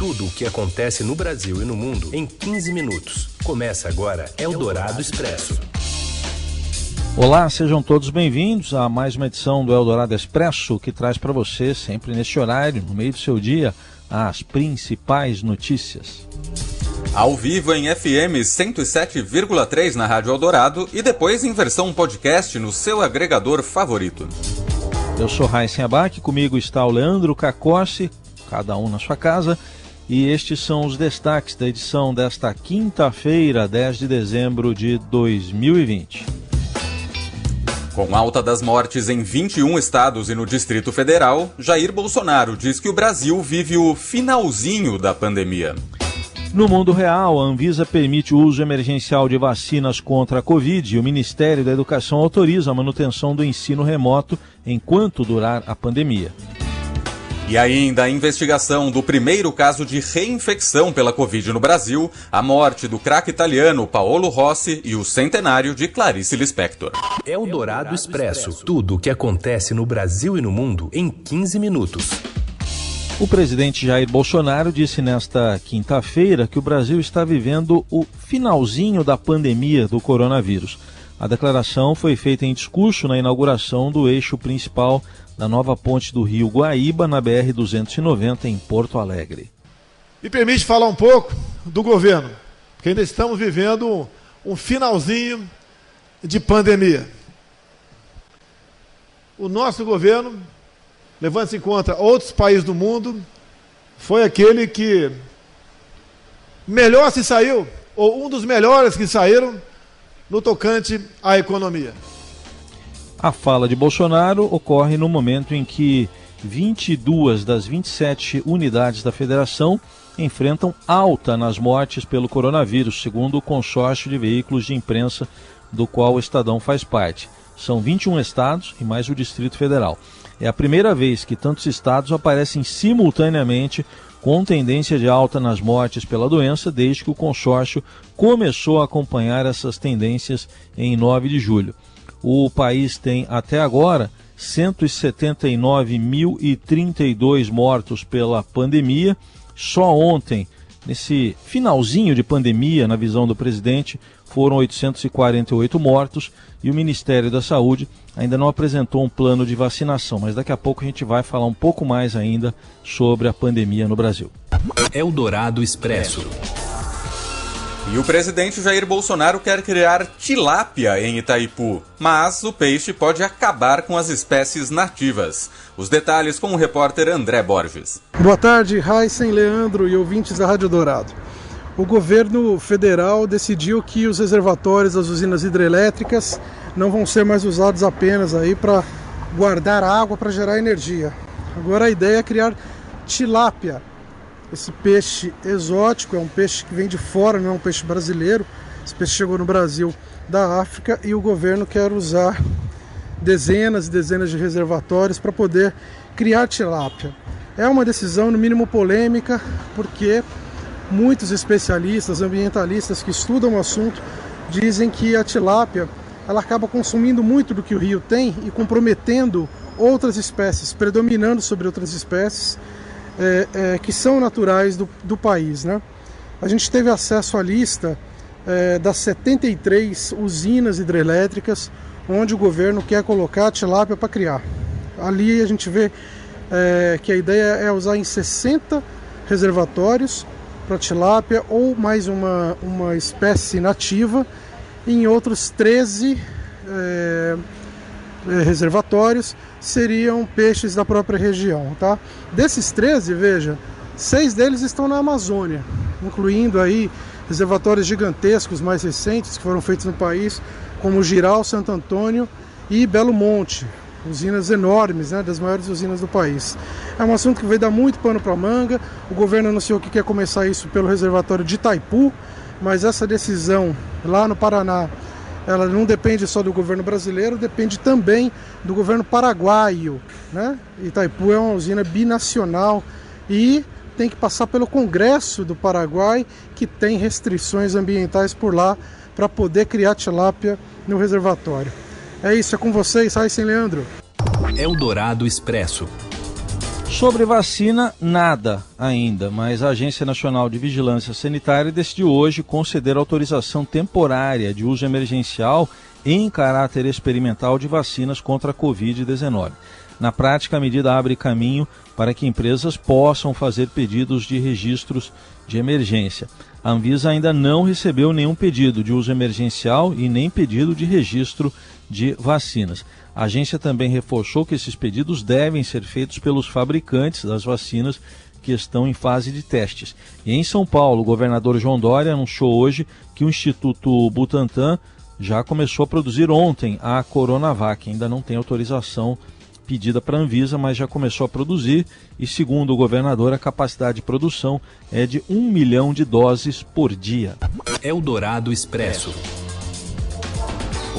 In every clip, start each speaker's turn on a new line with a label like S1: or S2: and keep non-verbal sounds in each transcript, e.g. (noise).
S1: Tudo o que acontece no Brasil e no mundo em 15 minutos. Começa agora Eldorado Expresso.
S2: Olá, sejam todos bem-vindos a mais uma edição do Eldorado Expresso que traz para você, sempre neste horário, no meio do seu dia, as principais notícias.
S3: Ao vivo em FM 107,3 na Rádio Eldorado e depois em versão podcast no seu agregador favorito.
S2: Eu sou Raíssen Abac, comigo está o Leandro Cacossi, cada um na sua casa, e estes são os destaques da edição desta quinta-feira, 10 de dezembro de 2020.
S3: Com alta das mortes em 21 estados e no Distrito Federal, Jair Bolsonaro diz que o Brasil vive o finalzinho da pandemia.
S2: No mundo real, a Anvisa permite o uso emergencial de vacinas contra a Covid e o Ministério da Educação autoriza a manutenção do ensino remoto enquanto durar a pandemia.
S3: E ainda a investigação do primeiro caso de reinfecção pela Covid no Brasil, a morte do craque italiano Paolo Rossi e o centenário de Clarice Lispector.
S1: É o Dourado Expresso. Tudo o que acontece no Brasil e no mundo em 15 minutos.
S2: O presidente Jair Bolsonaro disse nesta quinta-feira que o Brasil está vivendo o finalzinho da pandemia do coronavírus. A declaração foi feita em discurso na inauguração do eixo principal da nova ponte do Rio Guaíba, na BR-290, em Porto Alegre.
S4: Me permite falar um pouco do governo, que ainda estamos vivendo um finalzinho de pandemia. O nosso governo levando-se em conta outros países do mundo, foi aquele que melhor se saiu, ou um dos melhores que saíram, no tocante à economia.
S2: A fala de Bolsonaro ocorre no momento em que 22 das 27 unidades da federação enfrentam alta nas mortes pelo coronavírus, segundo o consórcio de veículos de imprensa do qual o Estadão faz parte. São 21 estados e mais o Distrito Federal. É a primeira vez que tantos estados aparecem simultaneamente com tendência de alta nas mortes pela doença desde que o consórcio começou a acompanhar essas tendências em 9 de julho. O país tem até agora 179.032 mortos pela pandemia. Só ontem, nesse finalzinho de pandemia, na visão do presidente, foram 848 mortos e o Ministério da Saúde ainda não apresentou um plano de vacinação, mas daqui a pouco a gente vai falar um pouco mais ainda sobre a pandemia no Brasil.
S1: Eldorado Expresso.
S3: E o presidente Jair Bolsonaro quer criar tilápia em Itaipu, mas o peixe pode acabar com as espécies nativas. Os detalhes com o repórter André Borges.
S5: Boa tarde, Raíssen, Leandro e ouvintes da Rádio Dourado o governo federal decidiu que os reservatórios das usinas hidrelétricas não vão ser mais usados apenas aí para guardar água para gerar energia. Agora a ideia é criar tilápia. Esse peixe exótico é um peixe que vem de fora, não é um peixe brasileiro. Esse peixe chegou no Brasil da África e o governo quer usar dezenas e dezenas de reservatórios para poder criar tilápia. É uma decisão no mínimo polêmica, porque muitos especialistas, ambientalistas que estudam o assunto, dizem que a tilápia ela acaba consumindo muito do que o rio tem e comprometendo outras espécies, predominando sobre outras espécies é, é, que são naturais do, do país. Né? A gente teve acesso à lista é, das 73 usinas hidrelétricas onde o governo quer colocar a tilápia para criar. Ali a gente vê é, que a ideia é usar em 60 reservatórios para tilápia ou mais uma, uma espécie nativa em outros 13 é, é, reservatórios seriam peixes da própria região, tá? Desses 13, veja, seis deles estão na Amazônia, incluindo aí reservatórios gigantescos mais recentes que foram feitos no país, como Giral, Santo Antônio e Belo Monte, usinas enormes, né, das maiores usinas do país. É um assunto que vai dar muito pano para manga. O governo anunciou que quer começar isso pelo reservatório de Itaipu, mas essa decisão lá no Paraná, ela não depende só do governo brasileiro, depende também do governo paraguaio, né? Itaipu é uma usina binacional e tem que passar pelo Congresso do Paraguai, que tem restrições ambientais por lá para poder criar tilápia no reservatório. É isso, é com vocês, Raíssen Leandro.
S1: Eldorado Expresso.
S2: Sobre vacina, nada ainda, mas a Agência Nacional de Vigilância Sanitária decidiu hoje conceder autorização temporária de uso emergencial em caráter experimental de vacinas contra a Covid-19. Na prática, a medida abre caminho para que empresas possam fazer pedidos de registros de emergência. A Anvisa ainda não recebeu nenhum pedido de uso emergencial e nem pedido de registro de vacinas. A agência também reforçou que esses pedidos devem ser feitos pelos fabricantes das vacinas que estão em fase de testes. E em São Paulo, o governador João Dória anunciou hoje que o Instituto Butantan já começou a produzir ontem a Coronavac. Ainda não tem autorização pedida para a Anvisa, mas já começou a produzir. E segundo o governador, a capacidade de produção é de um milhão de doses por dia.
S1: Eldorado Expresso.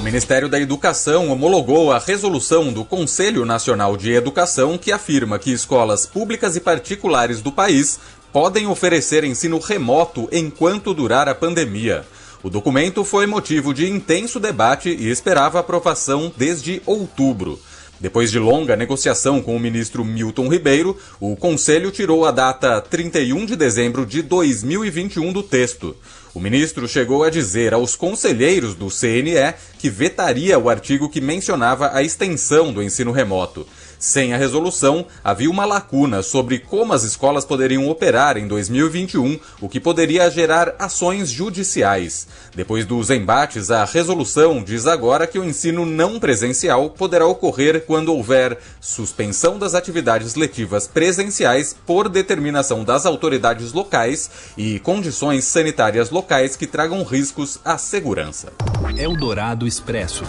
S3: O Ministério da Educação homologou a resolução do Conselho Nacional de Educação que afirma que escolas públicas e particulares do país podem oferecer ensino remoto enquanto durar a pandemia. O documento foi motivo de intenso debate e esperava aprovação desde outubro. Depois de longa negociação com o ministro Milton Ribeiro, o Conselho tirou a data 31 de dezembro de 2021 do texto. O ministro chegou a dizer aos conselheiros do CNE que vetaria o artigo que mencionava a extensão do ensino remoto. Sem a resolução, havia uma lacuna sobre como as escolas poderiam operar em 2021, o que poderia gerar ações judiciais. Depois dos embates, a resolução diz agora que o ensino não presencial poderá ocorrer quando houver suspensão das atividades letivas presenciais por determinação das autoridades locais e condições sanitárias locais que tragam riscos à segurança.
S1: Eldorado Expresso.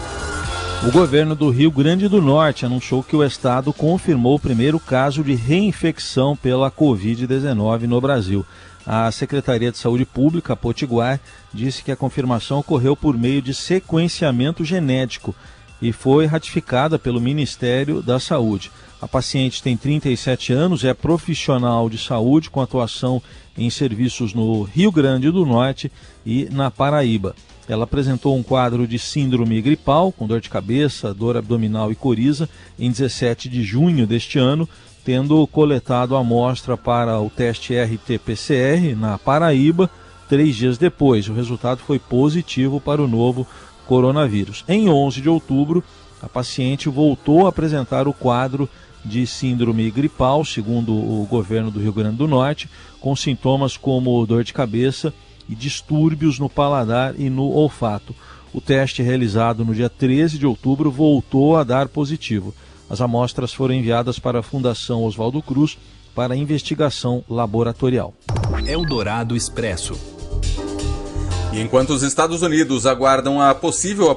S2: O governo do Rio Grande do Norte anunciou que o estado confirmou o primeiro caso de reinfecção pela Covid-19 no Brasil. A Secretaria de Saúde Pública, Potiguar, disse que a confirmação ocorreu por meio de sequenciamento genético e foi ratificada pelo Ministério da Saúde. A paciente tem 37 anos, é profissional de saúde com atuação em serviços no Rio Grande do Norte e na Paraíba. Ela apresentou um quadro de síndrome gripal, com dor de cabeça, dor abdominal e coriza, em 17 de junho deste ano, tendo coletado a amostra para o teste RT-PCR na Paraíba três dias depois. O resultado foi positivo para o novo coronavírus. Em 11 de outubro, a paciente voltou a apresentar o quadro de síndrome gripal, segundo o governo do Rio Grande do Norte, com sintomas como dor de cabeça e distúrbios no paladar e no olfato. O teste realizado no dia 13 de outubro voltou a dar positivo. As amostras foram enviadas para a Fundação Oswaldo Cruz para investigação laboratorial.
S1: Eldorado Expresso.
S3: E enquanto os Estados Unidos aguardam a possível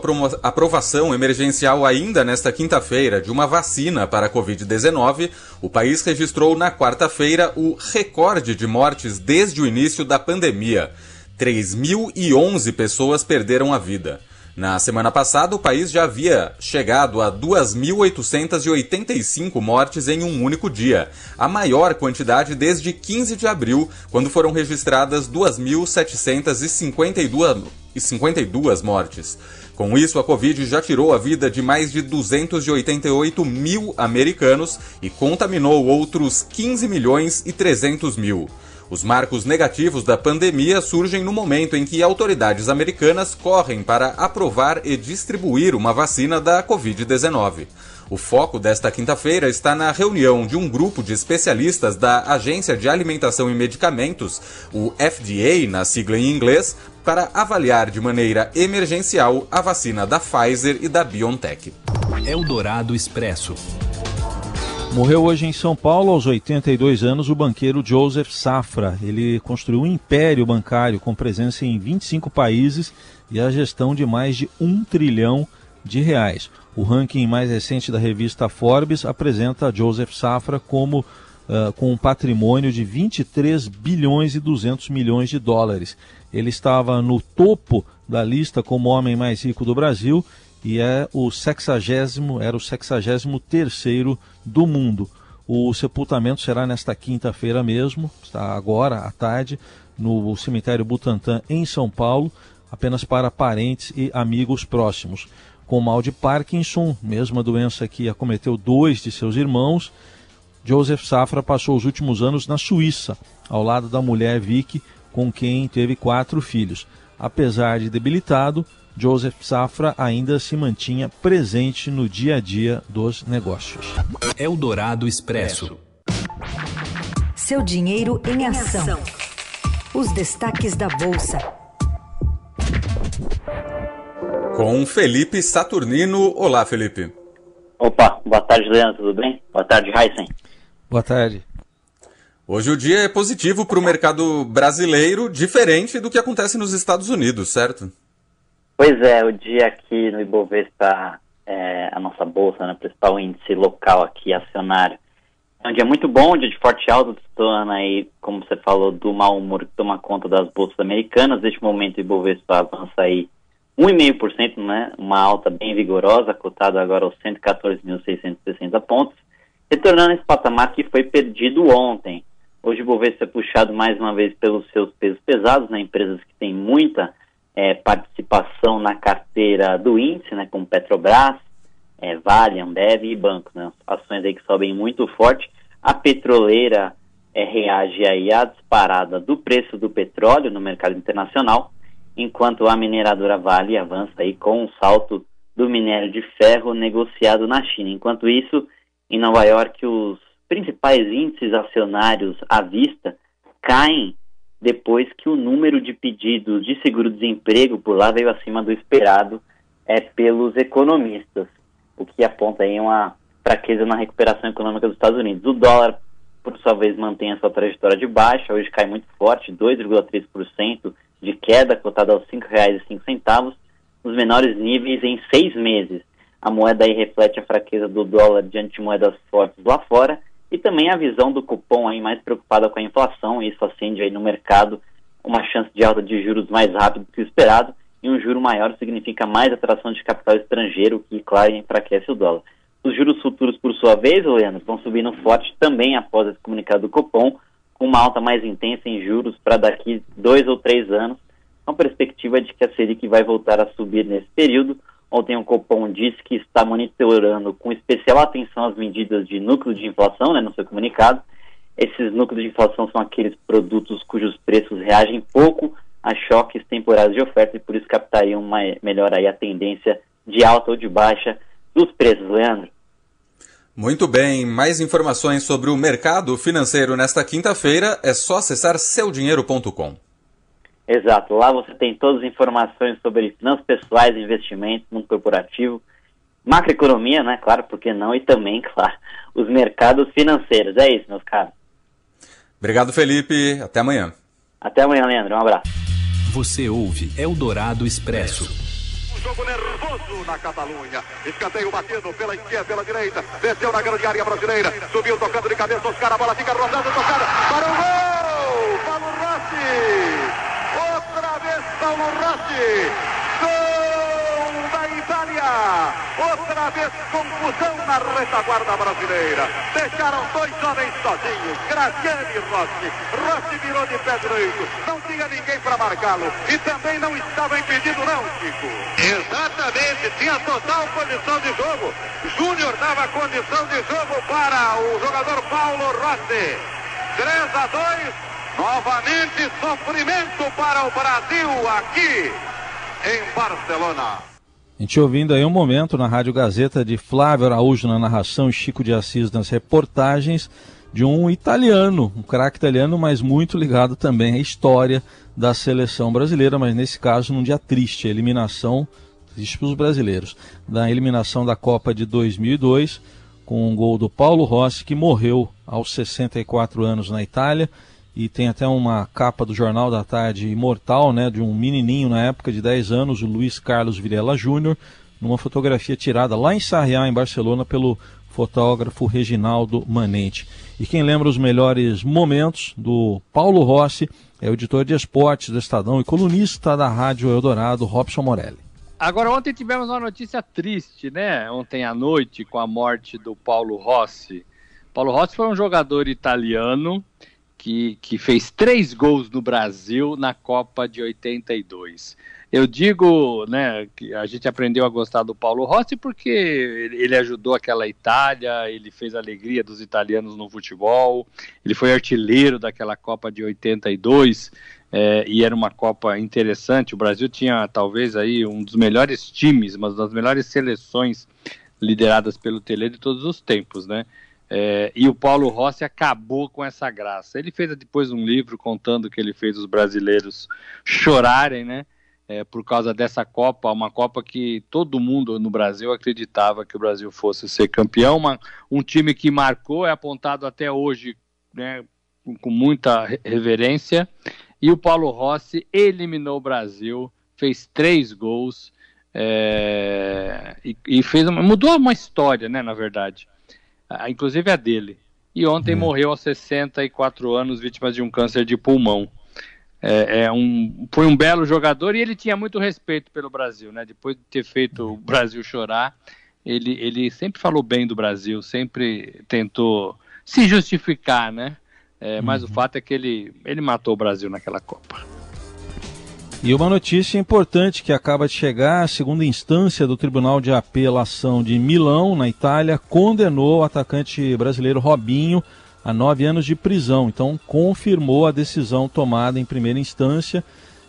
S3: aprovação emergencial ainda nesta quinta-feira de uma vacina para a Covid-19, o país registrou na quarta-feira o recorde de mortes desde o início da pandemia. 3.011 pessoas perderam a vida. Na semana passada, o país já havia chegado a 2.885 mortes em um único dia, a maior quantidade desde 15 de abril, quando foram registradas 2.752 mortes. Com isso, a Covid já tirou a vida de mais de 288 mil americanos e contaminou outros 15 milhões e 300 mil. Os marcos negativos da pandemia surgem no momento em que autoridades americanas correm para aprovar e distribuir uma vacina da Covid-19. O foco desta quinta-feira está na reunião de um grupo de especialistas da Agência de Alimentação e Medicamentos, o FDA na sigla em inglês, para avaliar de maneira emergencial a vacina da Pfizer e da BioNTech.
S1: Eldorado Expresso.
S2: Morreu hoje em São Paulo, aos 82 anos, o banqueiro Joseph Safra. Ele construiu um império bancário com presença em 25 países e a gestão de mais de um trilhão de reais. O ranking mais recente da revista Forbes apresenta Joseph Safra como uh, com um patrimônio de 23 bilhões e 200 milhões de dólares. Ele estava no topo da lista como homem mais rico do Brasil e é o sexagésimo, era o sexagésimo terceiro do mundo. O sepultamento será nesta quinta-feira mesmo, está agora à tarde, no cemitério Butantã, em São Paulo, apenas para parentes e amigos próximos. Com mal de Parkinson, mesma doença que acometeu dois de seus irmãos, Joseph Safra passou os últimos anos na Suíça, ao lado da mulher Vicky, com quem teve quatro filhos. Apesar de debilitado, Joseph Safra ainda se mantinha presente no dia a dia dos negócios.
S1: Eldorado Expresso.
S6: Seu dinheiro em ação. Os destaques da Bolsa.
S3: Com Felipe Saturnino. Olá, Felipe.
S7: Opa, boa tarde, Leandro, tudo bem? Boa tarde, Heisen.
S2: Boa tarde.
S3: Hoje o dia é positivo para o mercado brasileiro, diferente do que acontece nos Estados Unidos, certo?
S7: Pois é, o dia aqui no Ibovespa, é, a nossa bolsa, né, principal índice local aqui, acionário, é um dia muito bom, um dia de forte alta, destoando aí, como você falou, do mau humor que toma conta das bolsas americanas. Neste momento o Ibovespa avança aí 1,5%, né, uma alta bem vigorosa, cotado agora aos 114.660 pontos, retornando esse patamar que foi perdido ontem. Hoje o Bovespa é puxado mais uma vez pelos seus pesos pesados, né, empresas que têm muita é, participação na carteira do índice, né, como Petrobras, é, Vale, Ambev e bancos, né, ações aí que sobem muito forte. A petroleira é, reage aí à disparada do preço do petróleo no mercado internacional, enquanto a mineradora Vale avança aí com um salto do minério de ferro negociado na China. Enquanto isso, em Nova York, os principais índices acionários à vista caem depois que o número de pedidos de seguro-desemprego por lá veio acima do esperado é, pelos economistas, o que aponta aí uma fraqueza na recuperação econômica dos Estados Unidos. O dólar, por sua vez, mantém a sua trajetória de baixa, hoje cai muito forte, 2,3% de queda, cotada aos R$ 5,05, nos menores níveis em seis meses. A moeda aí reflete a fraqueza do dólar diante de moedas fortes lá fora e também a visão do cupom aí mais preocupada com a inflação, isso acende aí no mercado uma chance de alta de juros mais rápido que o esperado, e um juro maior significa mais atração de capital estrangeiro, que, claro, enfraquece o dólar. Os juros futuros, por sua vez, Leandro, vão subindo forte também após esse comunicado do Copom, com uma alta mais intensa em juros para daqui dois ou três anos, com a perspectiva de que a Selic vai voltar a subir nesse período, Ontem o Copom disse que está monitorando com especial atenção as medidas de núcleo de inflação, né, no seu comunicado. Esses núcleos de inflação são aqueles produtos cujos preços reagem pouco a choques temporários de oferta e por isso captariam uma, melhor aí a tendência de alta ou de baixa dos preços, Leandro.
S3: Muito bem, mais informações sobre o mercado financeiro nesta quinta-feira é só acessar seudinheiro.com.
S7: Exato, lá você tem todas as informações sobre finanças pessoais, investimentos, mundo corporativo, macroeconomia, né? Claro, por que não? E também, (laughs) claro, os mercados financeiros. É isso, meus caros.
S3: Obrigado, Felipe. Até amanhã.
S7: Até amanhã, Leandro. Um abraço.
S1: Você ouve Eldorado Expresso.
S8: Um jogo nervoso na Catalunha. Escanteio batido pela esquerda, pela direita. Desceu na grande área brasileira. Subiu tocando de cabeça. Oscar, a bola fica rodando, tocada para o gol! Paulo Rossi! Paulo Rossi. Gol da Itália. Outra vez confusão na retaguarda brasileira. Deixaram dois homens sozinhos. Graziani e Rossi. Rossi virou de pé direito. Não tinha ninguém para marcá-lo. E também não estava impedido não, Chico. Exatamente. Tinha total condição de jogo. Júnior dava condição de jogo para o jogador Paulo Rossi. 3 a 2. Novamente sofrimento para o Brasil aqui em Barcelona.
S2: A gente ouvindo aí um momento na Rádio Gazeta de Flávio Araújo na narração e Chico de Assis nas reportagens de um italiano, um craque italiano, mas muito ligado também à história da seleção brasileira, mas nesse caso num dia triste, a eliminação, triste para os brasileiros, da eliminação da Copa de 2002, com um gol do Paulo Rossi, que morreu aos 64 anos na Itália e tem até uma capa do Jornal da Tarde imortal, né, de um menininho na época de 10 anos, o Luiz Carlos Vilela Júnior, numa fotografia tirada lá em Sarriá, em Barcelona, pelo fotógrafo Reginaldo Manente. E quem lembra os melhores momentos do Paulo Rossi é o editor de esportes do Estadão e colunista da Rádio Eldorado, Robson Morelli.
S9: Agora, ontem tivemos uma notícia triste, né? Ontem à noite, com a morte do Paulo Rossi. Paulo Rossi foi um jogador italiano que, que fez três gols no Brasil na Copa de 82. Eu digo, né, que a gente aprendeu a gostar do Paulo Rossi porque ele ajudou aquela Itália, ele fez a alegria dos italianos no futebol, ele foi artilheiro daquela Copa de 82 é, e era uma Copa interessante. O Brasil tinha talvez aí um dos melhores times, uma das melhores seleções lideradas pelo Tele de todos os tempos, né? É, e o Paulo Rossi acabou com essa graça. Ele fez depois um livro contando que ele fez os brasileiros chorarem, né? É, por causa dessa Copa, uma Copa que todo mundo no Brasil acreditava que o Brasil fosse ser campeão. Uma, um time que marcou, é apontado até hoje né, com muita reverência. E o Paulo Rossi eliminou o Brasil, fez três gols é, e, e, fez uma, mudou uma história, né? Na verdade inclusive a dele. E ontem é. morreu aos 64 anos, vítima de um câncer de pulmão. É, é, um, foi um belo jogador e ele tinha muito respeito pelo Brasil, né? Depois de ter feito o Brasil chorar, ele, ele sempre falou bem do Brasil, sempre tentou se justificar, né? É, mas uhum. o fato é que ele, ele matou o Brasil naquela Copa.
S2: E uma notícia importante que acaba de chegar: a segunda instância do Tribunal de Apelação de Milão, na Itália, condenou o atacante brasileiro Robinho a nove anos de prisão. Então, confirmou a decisão tomada em primeira instância.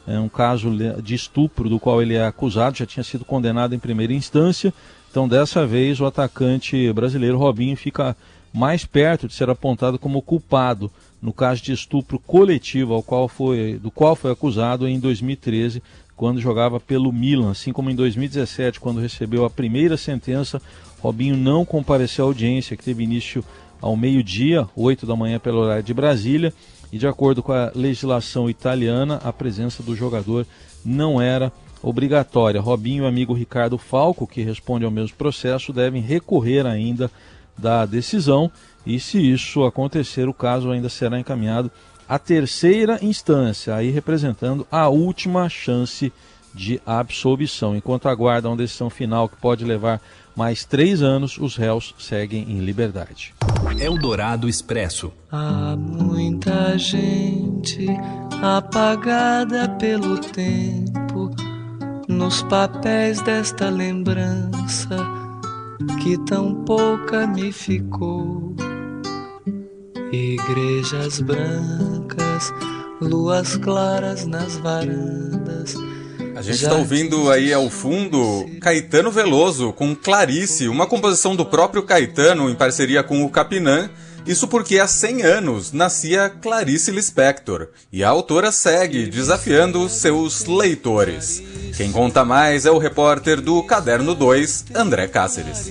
S2: É um caso de estupro do qual ele é acusado, já tinha sido condenado em primeira instância. Então, dessa vez, o atacante brasileiro Robinho fica mais perto de ser apontado como culpado no caso de estupro coletivo ao qual foi, do qual foi acusado em 2013, quando jogava pelo Milan, assim como em 2017, quando recebeu a primeira sentença, Robinho não compareceu à audiência, que teve início ao meio-dia, 8 da manhã pelo horário de Brasília, e de acordo com a legislação italiana, a presença do jogador não era obrigatória. Robinho e o amigo Ricardo Falco, que responde ao mesmo processo, devem recorrer ainda da decisão e se isso acontecer, o caso ainda será encaminhado à terceira instância, aí representando a última chance de absolvição. Enquanto aguardam a decisão final, que pode levar mais três anos, os réus seguem em liberdade.
S1: Eldorado Expresso.
S10: Há muita gente apagada pelo tempo nos papéis desta lembrança que tão pouca me ficou Igrejas brancas, luas claras nas varandas.
S3: A gente está ouvindo aí ao fundo Caetano Veloso com Clarice, uma composição do próprio Caetano em parceria com o Capinã. Isso porque há 100 anos nascia Clarice Lispector e a autora segue desafiando seus leitores. Quem conta mais é o repórter do Caderno 2, André Cáceres.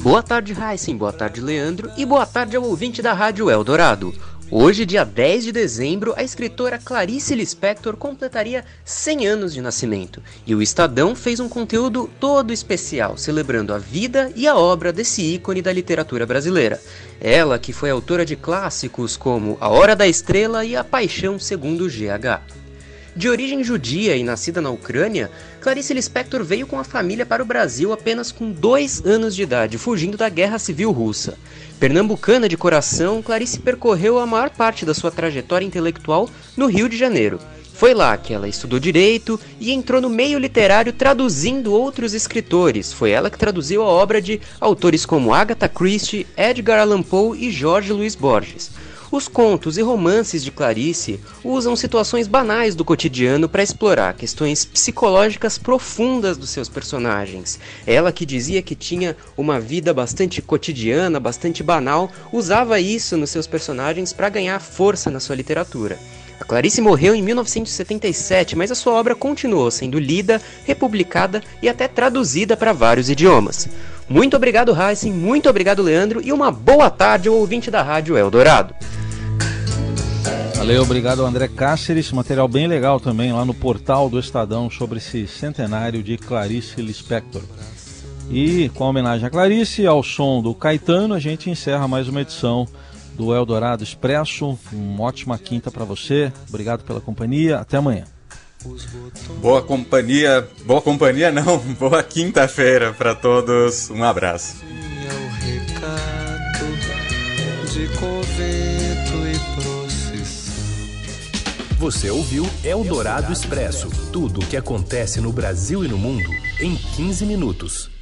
S11: Boa tarde, Heisen, boa tarde, Leandro, e boa tarde ao ouvinte da Rádio Eldorado. Hoje, dia 10 de dezembro, a escritora Clarice Lispector completaria 100 anos de nascimento, e o Estadão fez um conteúdo todo especial, celebrando a vida e a obra desse ícone da literatura brasileira. Ela que foi autora de clássicos como A Hora da Estrela e A Paixão Segundo GH. De origem judia e nascida na Ucrânia, Clarice Lispector veio com a família para o Brasil apenas com dois anos de idade, fugindo da Guerra Civil Russa. Pernambucana de coração, Clarice percorreu a maior parte da sua trajetória intelectual no Rio de Janeiro. Foi lá que ela estudou direito e entrou no meio literário traduzindo outros escritores. Foi ela que traduziu a obra de autores como Agatha Christie, Edgar Allan Poe e Jorge Luiz Borges. Os contos e romances de Clarice usam situações banais do cotidiano para explorar questões psicológicas profundas dos seus personagens. Ela que dizia que tinha uma vida bastante cotidiana, bastante banal, usava isso nos seus personagens para ganhar força na sua literatura. A Clarice morreu em 1977, mas a sua obra continuou sendo lida, republicada e até traduzida para vários idiomas. Muito obrigado, Heisen, muito obrigado, Leandro, e uma boa tarde ao ouvinte da Rádio Eldorado.
S2: Valeu, obrigado André Cáceres, material bem legal também lá no portal do Estadão sobre esse centenário de Clarice Lispector. E com a homenagem a Clarice, ao som do Caetano, a gente encerra mais uma edição do Eldorado Expresso. Uma ótima quinta para você. Obrigado pela companhia. Até amanhã.
S3: Boa companhia, boa companhia não, (laughs) boa quinta-feira para todos. Um abraço.
S1: Você ouviu Eldorado Expresso tudo o que acontece no Brasil e no mundo em 15 minutos.